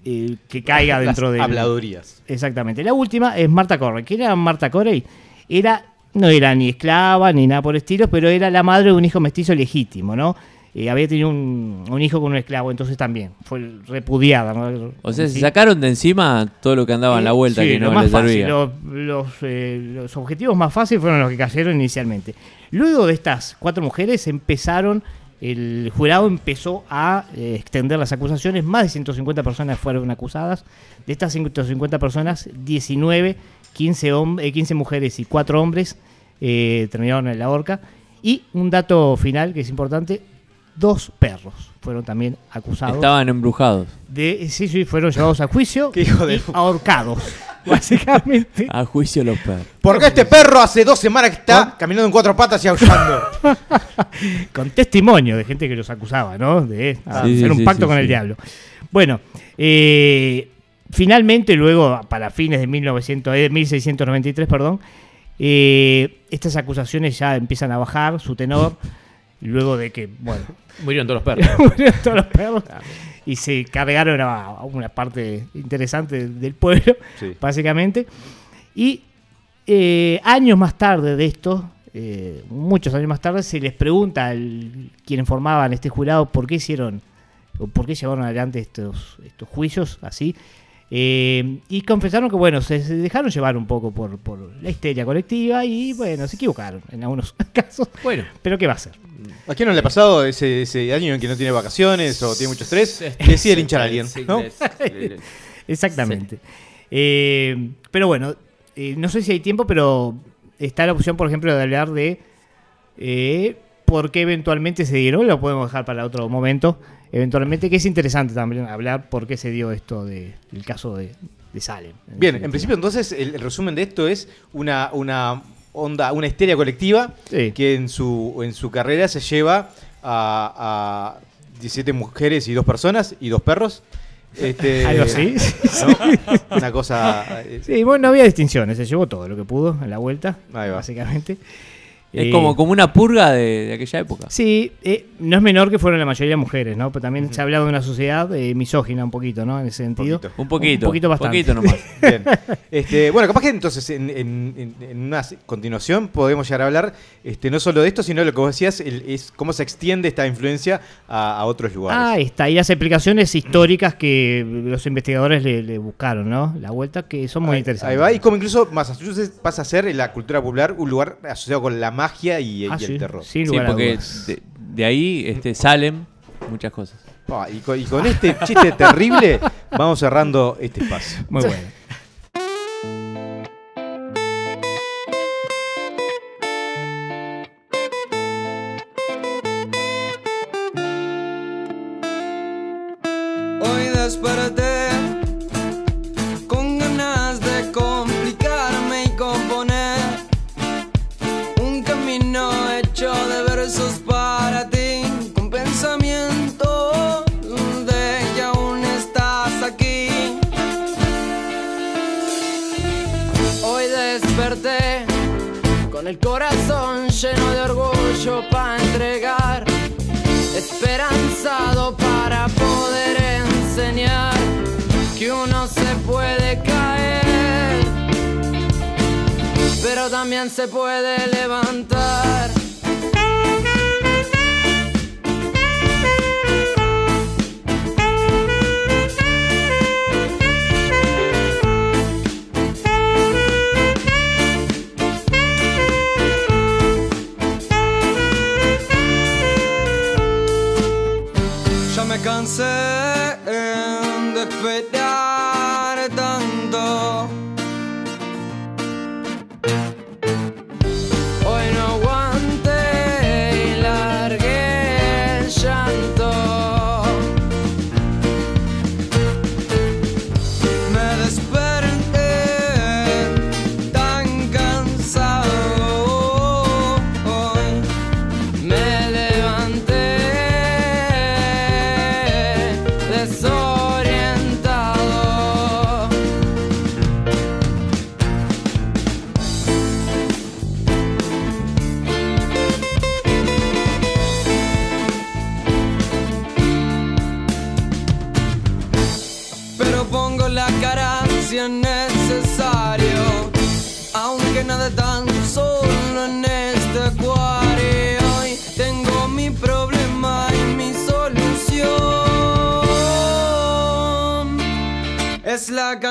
eh, que caiga dentro de Habladurías. Exactamente. La última es Marta Corey. ¿Quién era Marta Corey? Era, no era ni esclava ni nada por el estilo, pero era la madre de un hijo mestizo legítimo, ¿no? Eh, había tenido un, un hijo con un esclavo, entonces también fue repudiada. ¿no? O sea, se Sí. sacaron de encima todo lo que andaba en la vuelta Sí, que no les fácil, servía. Los, los, eh, los objetivos más fáciles fueron los que cayeron inicialmente. Luego de estas cuatro mujeres empezaron, el jurado empezó a eh, extender las acusaciones, más de 150 personas fueron acusadas. De estas 150 personas, 19, 15, hom- eh, 15 mujeres y 4 hombres eh, terminaron en la horca. Y un dato final que es importante, dos perros fueron también acusados Estaban embrujados. de sí, sí, fueron llevados a juicio Qué hijo de y ahorcados, básicamente. A juicio los perros. Porque este perro hace dos semanas que está caminando en cuatro patas y aullando. Con testimonio de gente que los acusaba, ¿no? De Ah, hacer sí, un pacto sí, con el diablo. Bueno, eh, finalmente, luego, para fines de 1900, eh, 1693, perdón, eh, estas acusaciones ya empiezan a bajar su tenor, luego de que, bueno, Murieron todos los perros. murieron todos los perros y se cargaron a, a una parte interesante del pueblo, Sí. básicamente. Y eh, años más tarde de esto, eh, muchos años más tarde, se les pregunta al quienes formaban este jurado por qué hicieron, o por qué llevaron adelante estos, estos juicios así. Eh, y confesaron que, bueno, se, se dejaron llevar un poco por, por la histeria colectiva y, bueno, se equivocaron en algunos casos. Bueno, Pero, ¿qué va a hacer? ¿A quién no le ha pasado ese, ese año en que no tiene vacaciones o tiene mucho estrés? Decide linchar a alguien, ¿no? Exactamente. Eh, pero bueno, eh, no sé si hay tiempo, pero está la opción, por ejemplo, de hablar de eh, por qué eventualmente se dieron, lo podemos dejar para otro momento. Eventualmente, que es interesante también hablar por qué se dio esto de- del caso de, de Salem. Bien, en principio entonces el, el resumen de esto es una, una onda, una histeria colectiva Sí. que en su, en su carrera se lleva a, a 17 mujeres y dos personas y dos perros. Este, Algo así. ¿no? Una cosa... eh, Sí, bueno, no había distinciones, se llevó todo lo que pudo en la vuelta, Ahí va. básicamente. Es Eh, como, como una purga de, de aquella época. Sí, eh, no es menor que fueron la mayoría mujeres, ¿no? Pero también se ha hablado de una sociedad eh, misógina un poquito, ¿no? En ese sentido. poquito. Un poquito. Un poquito bastante. poquito nomás. Bien. Este, bueno, capaz que entonces en, en- en- en una continuación podemos llegar a hablar este, no solo de esto, sino de lo que vos decías, el- es cómo se extiende esta influencia a, a otros lugares. Ah, está. Y las explicaciones históricas que los investigadores le, le buscaron, ¿no? La vuelta, que son muy Ahí- interesantes. Ahí va, y como incluso Massachusetts pasa a ser en la cultura popular un lugar asociado con la magia y, y Ah, el sí, terror. Sin Sí, porque de, de ahí este, salen muchas cosas. Ah, y, con, y con este chiste terrible vamos cerrando este espacio. Muy bueno. También se puede levantar. Ya me cansé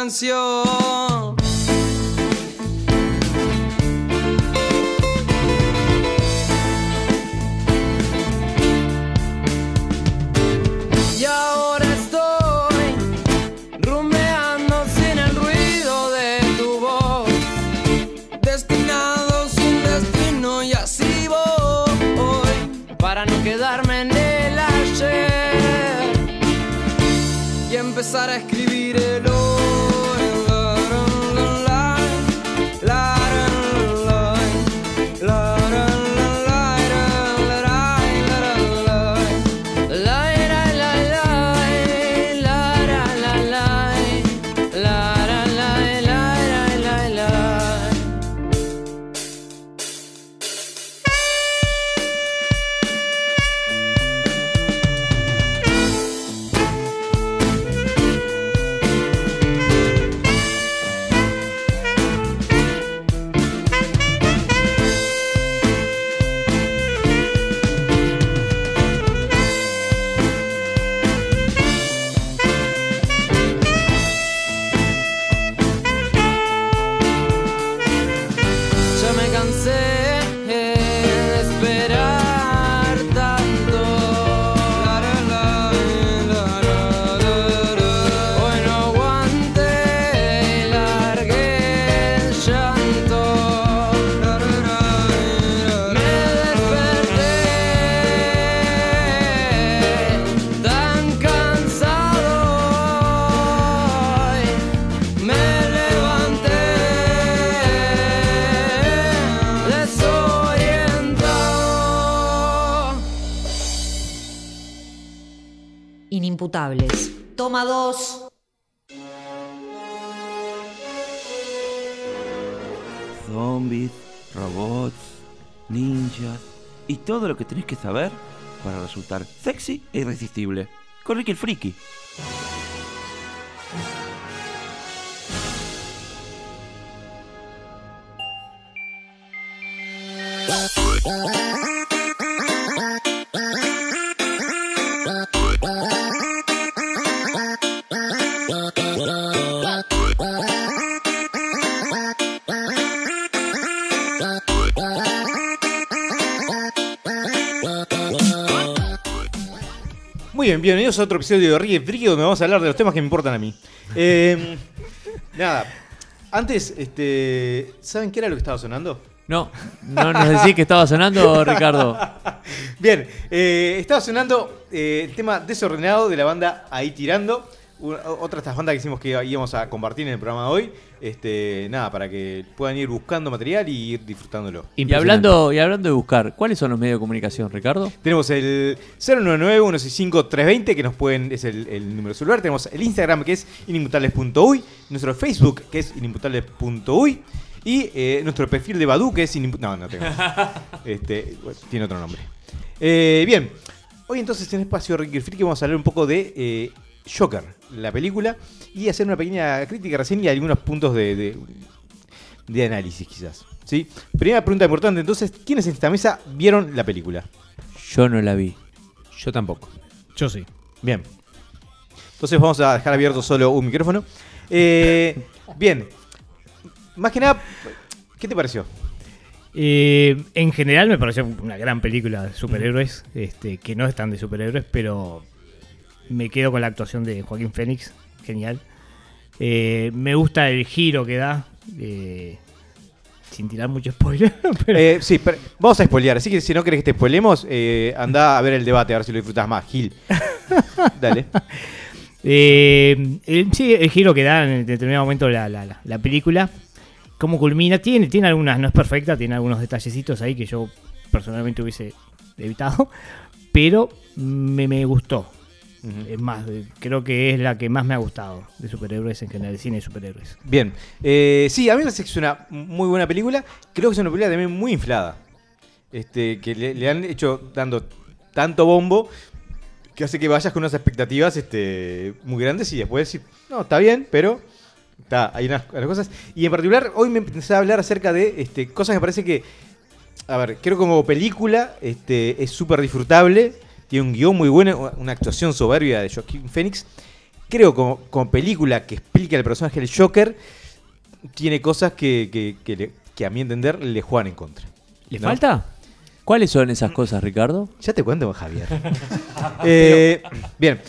Y ahora estoy rumeando sin el ruido de tu voz, destinado sin destino y así voy, para no quedarme en el ayer y empezar a escribir que tenés que saber para resultar sexy e irresistible. Con Ricky el Friki. Muy bien, bienvenidos a otro episodio de Ricky Friki donde vamos a hablar de los temas que me importan a mí. Eh, nada, antes, este, ¿saben qué era lo que estaba sonando? No, no nos decís que estaba sonando, Ricardo. Bien, eh, estaba sonando eh, el tema desordenado de la banda Ahí Tirando. Una- otra de estas bandas que hicimos que íbamos a compartir en el programa de hoy. Este, nada, para que puedan ir buscando material y ir disfrutándolo. Y hablando, y hablando de buscar, ¿cuáles son los medios de comunicación, Ricardo? Tenemos el 099-165-320, que nos pueden, es el, el número de celular. Tenemos el Instagram, que es inimputables.uy. Nuestro Facebook, que es inimputables.uy. Y eh, nuestro perfil de Badu, que es inimputables. No, no tengo. este, bueno, tiene otro nombre. Eh, bien, hoy entonces en Espacio Ricky Friki vamos a hablar un poco de eh, Joker, la película, y hacer una pequeña crítica recién y algunos puntos de, de, de análisis, quizás. ¿sí? Primera pregunta importante, entonces, ¿quiénes en esta mesa vieron la película? Yo no la vi. Yo tampoco. Yo sí. Bien. Entonces vamos a dejar abierto solo un micrófono. Eh, bien. Más que nada, ¿qué te pareció? Eh, en general me pareció una gran película de superhéroes, este, que no es tan de superhéroes, pero me quedo con la actuación de Joaquín Phoenix, genial. Eh, me gusta el giro que da, eh, sin tirar mucho spoiler. pero- Eh, sí, pero vamos a spoilear. Así que si no querés que te spoilemos, eh, anda a ver el debate, a ver si lo disfrutas más. Gil. Dale. Eh, el- sí, el giro que da en determinado momento la, la- la- la película. Cómo culmina. Tiene, tiene algunas, no es perfecta, tiene algunos detallecitos ahí que yo personalmente hubiese evitado. Pero me, me gustó. Es más, creo que es la que más me ha gustado de superhéroes en general, de cine de superhéroes. Bien. Eh, sí, a mí me parece que es una muy buena película. Creo que es una película también muy inflada. Este, que le, le han hecho dando tanto bombo que hace que vayas con unas expectativas este, muy grandes y después decir, no, está bien, pero está, hay unas, unas cosas. Y en particular, hoy me empecé a hablar acerca de este, cosas que me parece que, a ver, creo que como película este, es súper disfrutable, tiene un guion muy bueno, una actuación soberbia de Joaquín Phoenix. Creo como, como película que explica el personaje del Joker, tiene cosas que, que- que le- que a mi entender le juegan en contra. ¿Le ¿No? falta? ¿Cuáles son esas cosas, Ricardo? Ya te cuento, Javier. Eh, bien.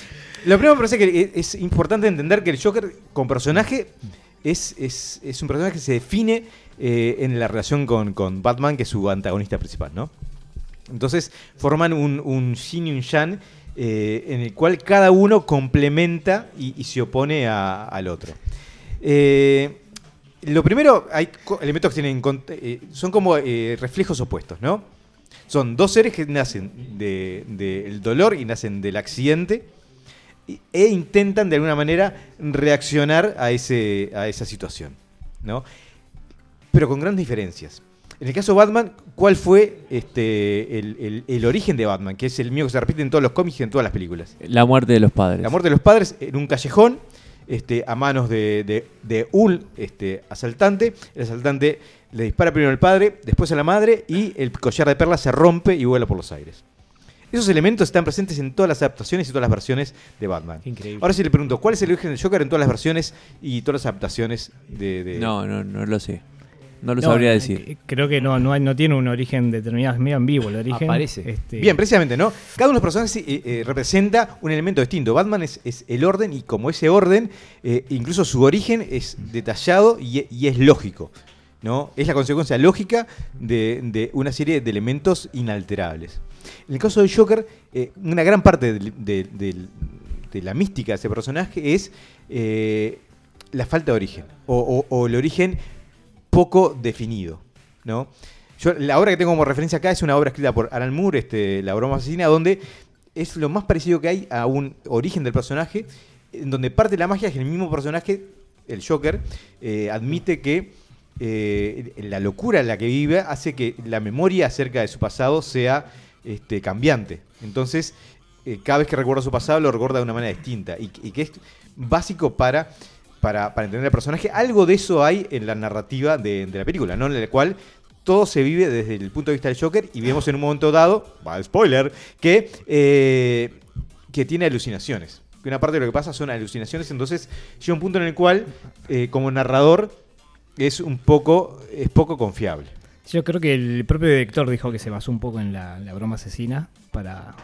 Lo primero me parece que es importante entender que el Joker, como personaje, es, es- es un personaje que se define eh, en la relación con, con Batman, que es su antagonista principal, ¿no? Entonces forman un, un yin y un yang eh, en el cual cada uno complementa y, se opone al otro. Eh, lo primero, hay elementos que tienen eh, son como eh, reflejos opuestos, ¿no? Son dos seres que nacen del de, del dolor y nacen del accidente e intentan de alguna manera reaccionar a, ese, a esa situación, ¿no? Pero con grandes diferencias. En el caso de Batman, ¿cuál fue este, el, el- el origen de Batman? Que es el mío que se repite en todos los cómics y en todas las películas. La muerte de los padres. La muerte de los padres en un callejón, este, a manos de, de- de un este, asaltante. El asaltante le dispara primero al padre, después a la madre, y el collar de perlas se rompe y vuela por los aires. Esos elementos están presentes en todas las adaptaciones y todas las versiones de Batman. Increíble. Ahora sí le pregunto, ¿cuál es el origen del Joker en todas las versiones y todas las adaptaciones de... de- No, no, no lo sé. No lo No, sabría eh, decir. eh, Creo que no, no, hay- no tiene un origen determinado, es medio ambiguo el origen. Aparece. Este, Bien, precisamente, ¿no? Cada uno de los personajes eh, eh, representa un elemento distinto. Batman es, es el orden y como ese orden, eh, incluso su origen es detallado y, y es lógico. ¿no? Es la consecuencia lógica de, de una serie de elementos inalterables. En el caso de Joker, eh, una gran parte de, la mística de ese personaje es eh, la falta de origen o, o- o el origen poco definido. ¿no? La obra que tengo como referencia acá es una obra escrita por Alan Moore, este, La broma asesina, donde es lo más parecido que hay a un origen del personaje, en donde parte de la magia es que el mismo personaje, el Joker, eh, admite que eh, la locura en la que vive hace que la memoria acerca de su pasado sea este, cambiante. Entonces, eh, cada vez que recuerda su pasado lo recuerda de una manera distinta y que es básico para, para, para entender al personaje. Algo de eso hay en la narrativa de, de la película, ¿no? en la cual todo se vive desde el punto de vista del Joker y vemos en un momento dado, va, spoiler, que, eh, que tiene alucinaciones. Que una parte de lo que pasa son alucinaciones, entonces llega un punto en el cual, eh, como narrador, es un poco, es poco confiable. Yo creo que el propio director dijo que se basó un poco en la, la broma asesina para,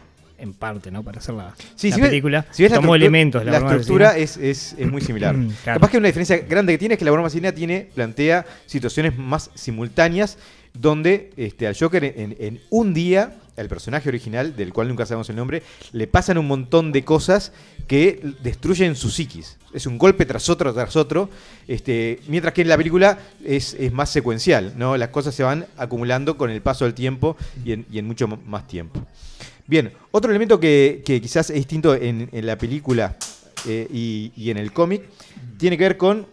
en parte, ¿no? Para hacer la, Sí, la si ves- película. si ves la Tomó estructura- elementos la, la estructura es, es- es muy similar. Claro. Capaz que una diferencia grande que tiene es que la broma asesina tiene, plantea situaciones más simultáneas donde este, al Joker en, en un día, al personaje original, del cual nunca sabemos el nombre, le pasan un montón de cosas que destruyen su psiquis. Es un golpe tras otro, tras otro, este, mientras que en la película es, es más secuencial, ¿no? Las cosas se van acumulando con el paso del tiempo y en, y en mucho más tiempo. Bien, otro elemento que, que quizás es distinto en, en la película eh, y, y en el cómic tiene que ver con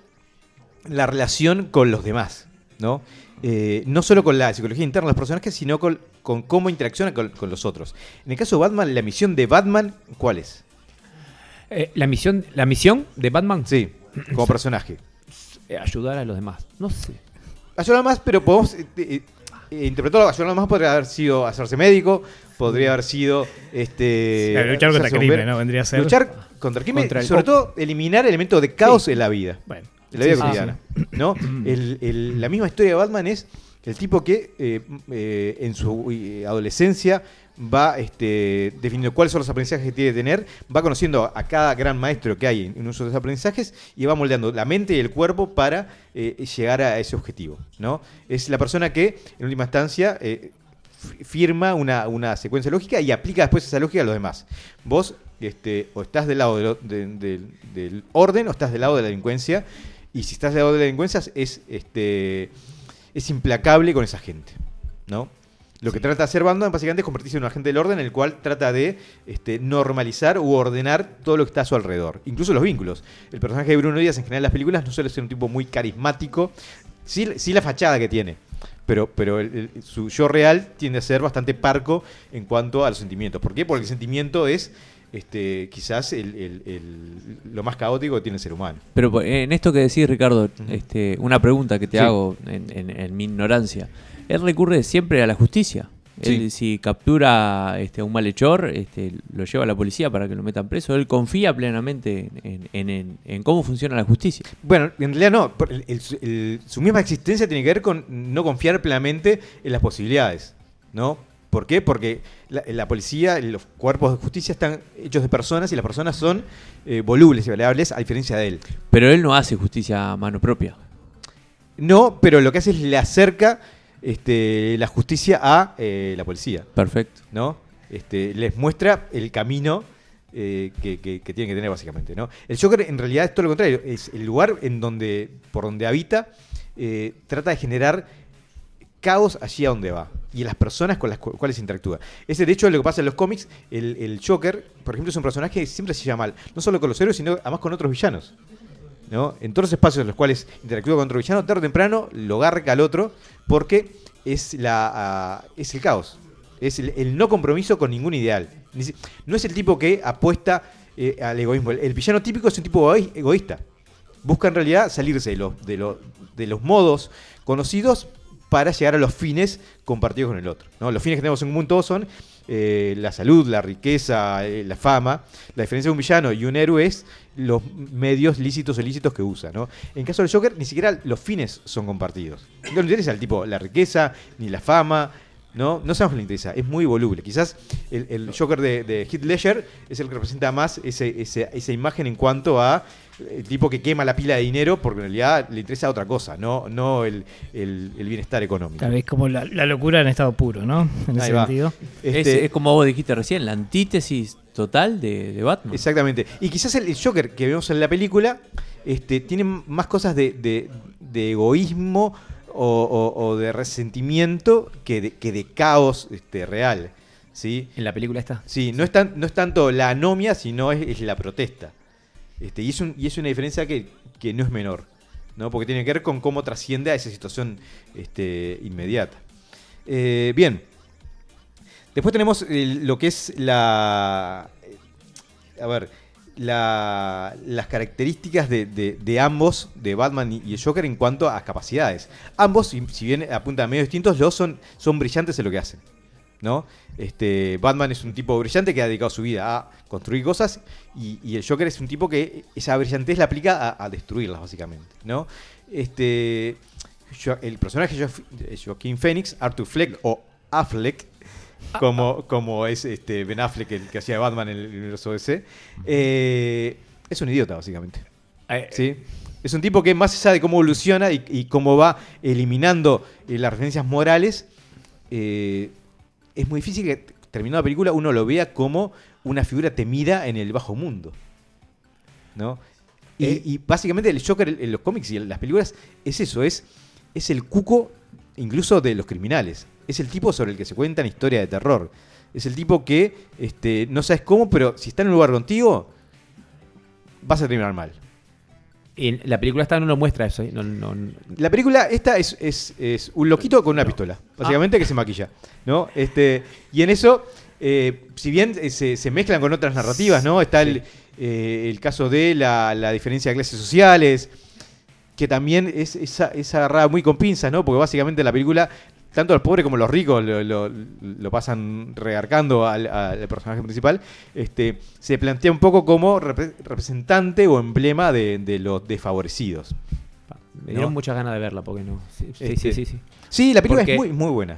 la relación con los demás, ¿no? Eh, no solo con la psicología interna de los personajes, sino con, con cómo interacciona con, con los otros. En el caso de Batman, la misión de Batman, ¿cuál es? Eh, la, misión, la misión de Batman Sí, como personaje. ayudar a los demás. No sé. Ayudar más, pero podemos eh, eh, eh, interpretarlo. Ayudar más podría haber sido hacerse médico, podría haber sido este, Claro, luchar contra el crimen. ¿no? Vendría a ser. Luchar contra el crimen, Contra el- sobre todo eliminar elementos de caos en la vida. Bueno, En la vida sí, sí, cotidiana. ¿no? El- el- la misma historia de Batman es el tipo que eh, eh, en su eh, adolescencia va este, definiendo cuáles son los aprendizajes que tiene que tener, va conociendo a cada gran maestro que hay en, uso de esos aprendizajes y va moldeando la mente y el cuerpo para eh, llegar a ese objetivo. ¿no? Es la persona que, en última instancia, eh, firma una, una secuencia lógica y aplica después esa lógica a los demás. Vos este, o estás del lado del orden o estás del lado de la delincuencia. Y si estás del lado de la delincuencia es, este, es implacable con esa gente. ¿no? Lo que trata de hacer Batman básicamente es convertirse en un agente del orden en el cual trata de este, normalizar u ordenar todo lo que está a su alrededor, incluso los vínculos. El personaje de Bruno Díaz en general en las películas no suele ser un tipo muy carismático, sí, sí la fachada que tiene, pero, pero el- el- su yo real tiende a ser bastante parco en cuanto a los sentimientos. ¿Por qué? Porque el sentimiento es este, quizás el- el- el- lo más caótico que tiene el ser humano. Pero po- en esto que decís, Ricardo, este, una pregunta que te Sí. hago en, en- en mi ignorancia. Él recurre siempre a la justicia. Sí. Él, si captura este, a un malhechor, este, lo lleva a la policía para que lo metan preso. Él confía plenamente en, en- cómo funciona la justicia. Bueno, en realidad no. su misma existencia tiene que ver con no confiar plenamente en las posibilidades. ¿No? ¿Por qué? Porque la, la policía, los cuerpos de justicia están hechos de personas y las personas son eh, volubles y variables a diferencia de él. Pero él no hace justicia a mano propia. No, pero lo que hace es le acerca este, la justicia a eh, la policía. Perfecto. ¿no? Este, les muestra el camino eh, que, que- que tienen que tener básicamente, ¿no? El Joker en realidad es todo lo contrario, es el lugar en donde, por donde habita, eh, trata de generar caos allí a donde va y las personas con las cu- cuales interactúa. Ese de hecho es lo que pasa en los cómics, el, el Joker, por ejemplo, es un personaje que siempre se llama mal, no solo con los héroes, sino además con otros villanos. ¿no? En todos los espacios en los cuales interactúa con otro villano, tarde o temprano lo garca al otro porque es, la, es el caos. Es el, no compromiso con ningún ideal. No es el tipo que apuesta eh, al egoísmo. El, villano típico es un tipo egoí- egoísta. Busca en realidad salirse de, los de, los de los modos conocidos para llegar a los fines compartidos con el otro. Los fines que tenemos en común todos son eh, la salud, la riqueza, eh, la fama. La diferencia de un villano y un héroe es los medios lícitos o ilícitos que usa. ¿no? En caso del Joker, ni siquiera los fines son compartidos. No le interesa al tipo la riqueza, ni la fama. No, no sabemos qué le interesa, es muy voluble. Quizás el, Joker de, de Heath es el que representa más esa imagen en cuanto a el tipo que quema la pila de dinero porque en realidad le interesa otra cosa, no, no el, el- el bienestar económico. Tal vez como la, la locura en estado puro, ¿no? En Ahí ese va. sentido. Es, Este, es como vos dijiste recién, la antítesis total de, de Batman. Exactamente. Y quizás el, el Joker que vemos en la película este, tiene más cosas de, de- de egoísmo o, o- o de resentimiento que de, que de caos este, real. ¿sí? En la película esta. Sí, no es, tan- no es tanto la anomia, sino es, es la protesta. Este, y, es una diferencia que, no es menor, ¿no? porque tiene que ver con cómo trasciende a esa situación este, inmediata. Eh, bien, después tenemos lo que es la... A ver, la- las características de, de- ambos, de Batman y el Joker, en cuanto a capacidades. Ambos, si bien apuntan a medios distintos, los son, son brillantes en lo que hacen. ¿No? Este, Batman es un tipo brillante que ha dedicado su vida a construir cosas y, y el Joker es un tipo que esa brillantez la aplica a, a destruirlas, básicamente, ¿no? Este, Jo- el personaje de Jo- Joaquín Phoenix, Arthur Fleck o Affleck, como, como es este Ben Affleck, el que hacía Batman en el universo DC, eh, es un idiota, básicamente. Eh, ¿sí? Es un tipo que más allá de cómo evoluciona y, y cómo va eliminando eh, las referencias morales, eh, es muy difícil que t- terminada la película uno lo vea como una figura temida en el bajo mundo. ¿No? Y, Eh. y básicamente el Joker en los cómics y en las películas es eso, es, es el cuco incluso de los criminales. Es el tipo sobre el que se cuentan historias de terror. Es el tipo que este, no sabes cómo, pero si está en un lugar contigo, vas a terminar mal. La película esta no lo muestra eso. ¿eh? No, no- no- La película esta es, es- es un loquito con una pistola, básicamente que se maquilla, ¿no? Este, y en eso, eh, si bien eh, se, mezclan con otras narrativas, ¿no? Está el, eh, caso de la, diferencia de clases sociales, que también es, agarrada muy con pinzas, ¿no? Porque básicamente la película, tanto los pobres como los ricos lo, pasan regarcando al, personaje principal, este, se plantea un poco como repre- representante o emblema de los desfavorecidos. Me dieron No. muchas ganas de verla porque no. Sí, sí, Este, sí, sí, sí. Sí, la película Porque- es muy, muy buena.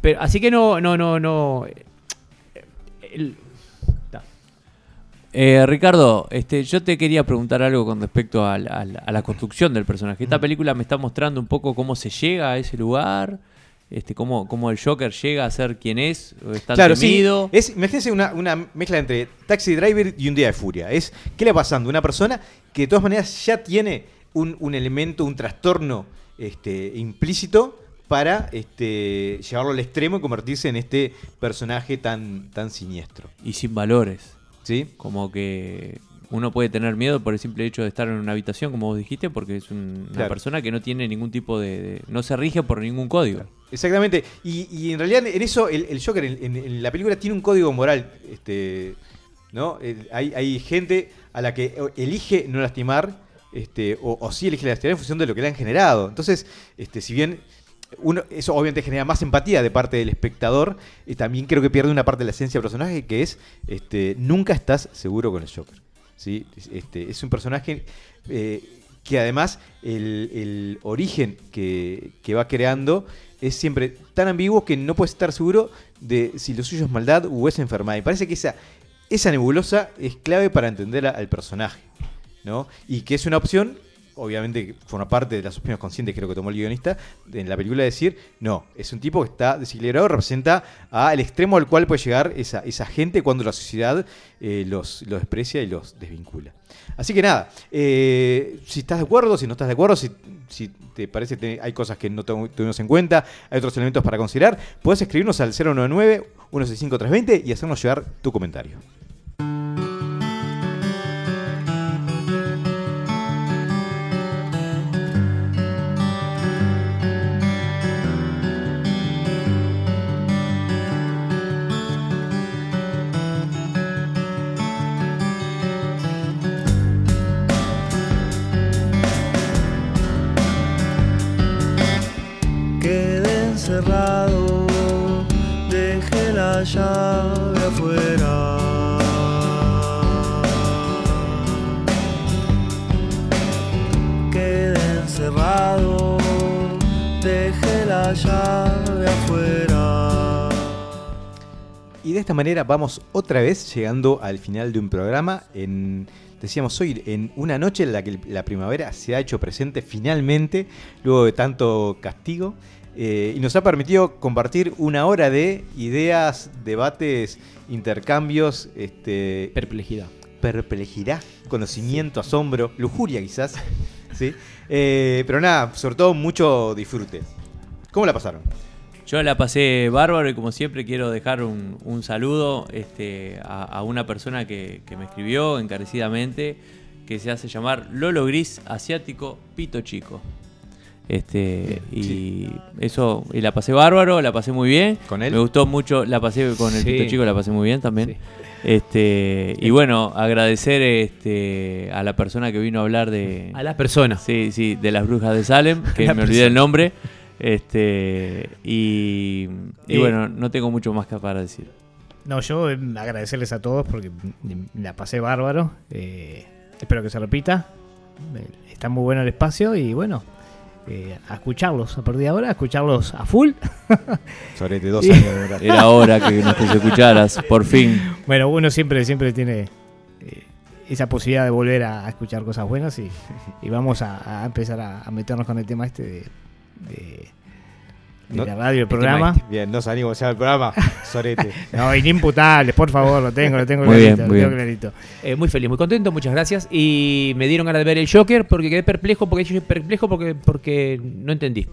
Pero, así que no, no, no, no. eh, el-. Eh, Ricardo, este, yo te quería preguntar algo con respecto al- al- a la construcción del personaje. Esta película me está mostrando un poco cómo se llega a ese lugar, este, cómo, cómo el Joker llega a ser quien es, o está Claro, temido. sí. Es, imagínense una, una mezcla entre Taxi Driver y Un Día de Furia. Es, ¿qué le va pasando? Una persona que de todas maneras ya tiene un, un elemento, un trastorno este, implícito para este, llevarlo al extremo y convertirse en este personaje tan, tan siniestro. Y sin valores. ¿Sí? Como que uno puede tener miedo por el simple hecho de estar en una habitación, como vos dijiste, porque es un- una persona que no tiene ningún tipo de, de- no se rige por ningún código. Exactamente. Y, y en realidad en eso el, el Joker en, en- en la película tiene un código moral. Este, ¿no? Eh, hay, hay gente a la que elige no lastimar, este, o, o sí elige lastimar en función de lo que le han generado. Entonces, este, si bien uno, eso obviamente genera más empatía de parte del espectador, y también creo que pierde una parte de la esencia del personaje, que es este, nunca estás seguro con el Joker. Este, es un personaje eh, que además el, origen que, va creando es siempre tan ambiguo que no puedes estar seguro de si lo suyo es maldad o es enfermedad. Y parece que esa, esa nebulosa es clave para entender al personaje. Y que es una opción, obviamente forma parte de las opciones conscientes creo que tomó el guionista en la película, decir, no, es un tipo que está desequilibrado, representa al extremo al cual puede llegar esa, esa gente cuando la sociedad eh, los, desprecia y los desvincula. Así que nada, eh, si estás de acuerdo, si no estás de acuerdo, si, si te parece que hay cosas que no tu- tuvimos en cuenta, hay otros elementos para considerar, puedes escribirnos al 099-165-320 y hacernos llegar tu comentario. Esta manera vamos otra vez llegando al final de un programa. En, decíamos hoy, en una noche en la que la primavera se ha hecho presente finalmente, luego de tanto castigo. eh, y nos ha permitido compartir una hora de ideas, debates, intercambios, este, Perplejidad. perplejidad, conocimiento, asombro, lujuria quizás. ¿sí? Eh, pero nada, sobre todo mucho disfrute. ¿Cómo la pasaron? Yo la pasé bárbaro y como siempre quiero dejar un, un saludo este, a, a una persona que, que me escribió encarecidamente, que se hace llamar Lolo Gris Asiático Pito Chico. Este, y eso, y la pasé bárbaro, la pasé muy bien. ¿Con él? Me gustó mucho, la pasé con el Sí. Pito Chico, la pasé muy bien también. Este, y bueno, agradecer este, a la persona que vino a hablar de, A la persona. Sí, sí, de las brujas de Salem, que La me olvidé el nombre. Este, y, y Eh, bueno, no tengo mucho más que para decir. No, yo eh, agradecerles a todos porque la pasé bárbaro. eh, espero que se repita. Está muy bueno el espacio y bueno, eh, a escucharlos a partir de ahora, a escucharlos a full. Sobre de dos años de verdad. Era hora que nos escucharas, por fin. Bueno, uno siempre, siempre tiene eh, esa posibilidad de volver a, a escuchar cosas buenas y, y vamos a, a empezar a, a meternos con el tema este de, de- de No- la radio, el programa. este. Bien, no sabía cómo se llama el programa. Sorete. No, inimputables, por favor, lo tengo, lo tengo Muy clarito, bien, lo muy tengo bien. clarito. Eh, muy feliz, muy contento, muchas gracias. Y me dieron ganas de ver el Joker porque quedé perplejo, porque yo perplejo porque, porque no entendí.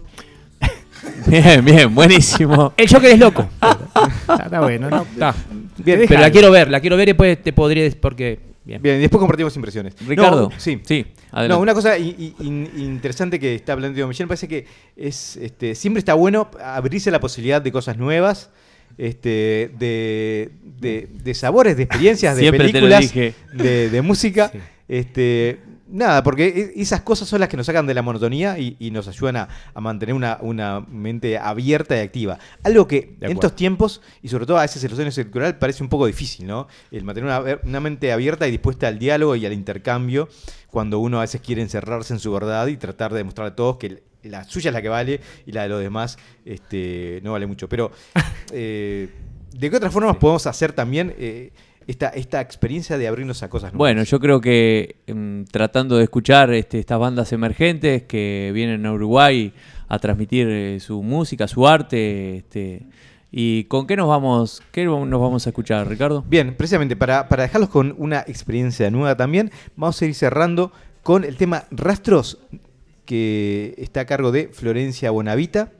Bien, bien, buenísimo. El Joker es loco. Está, está bueno, ¿no? Está. Bien, Pero la quiero ver, la quiero ver y después te podría decir porque. Bien. Bien, después compartimos impresiones. Ricardo. No, sí. Sí, adelante. No, una cosa in- interesante que está planteando Michelle, me parece que es este, siempre está bueno abrirse la posibilidad de cosas nuevas, este, de, de- de sabores, de experiencias, de Siempre películas, de, de música. Sí. Este, nada, porque e- esas cosas son las que nos sacan de la monotonía y, y nos ayudan a, a mantener una, una mente abierta y activa. Algo que en estos tiempos, y sobre todo a veces en los años parece un poco difícil, ¿no? El mantener una, una mente abierta y dispuesta al diálogo y al intercambio, cuando uno a veces quiere encerrarse en su verdad y tratar de demostrar a todos que la suya es la que vale y la de los demás este, no vale mucho. Pero, eh, ¿de qué otras formas podemos hacer también eh, esta, esta experiencia de abrirnos a cosas nuevas? Bueno, yo creo que mm, tratando de escuchar este, estas bandas emergentes que vienen a Uruguay a transmitir eh, su música, su arte, este, ¿y con qué nos vamos, qué nos vamos a escuchar, Ricardo? Bien, precisamente para, para dejarlos con una experiencia nueva también, vamos a ir cerrando con el tema Rastros, que está a cargo de Florencia Bonavita.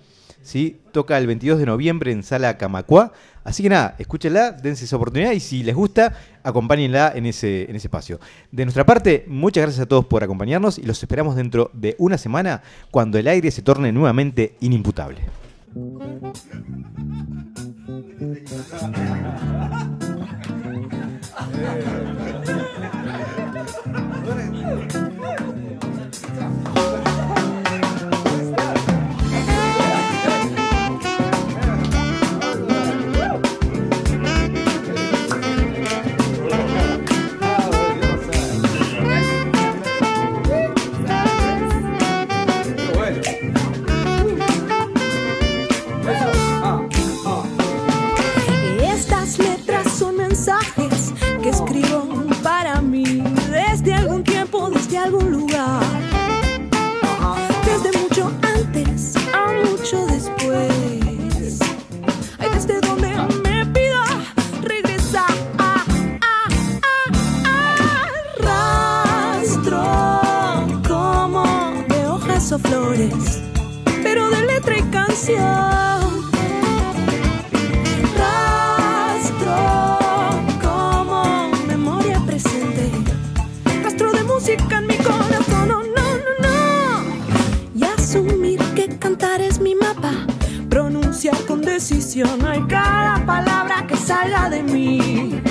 ¿Sí? Toca el 22 de noviembre en Sala Camacuá. Así que nada, escúchenla, dense esa oportunidad y si les gusta, acompáñenla en ese, en ese espacio. De nuestra parte, muchas gracias a todos por acompañarnos y los esperamos dentro de una semana cuando el aire se torne nuevamente inimputable. pero de letra y canción rastro como memoria presente, rastro de música en mi corazón, no, no, no, no. Y asumir que cantar es mi mapa, pronunciar con decisión hay cada palabra que salga de mí.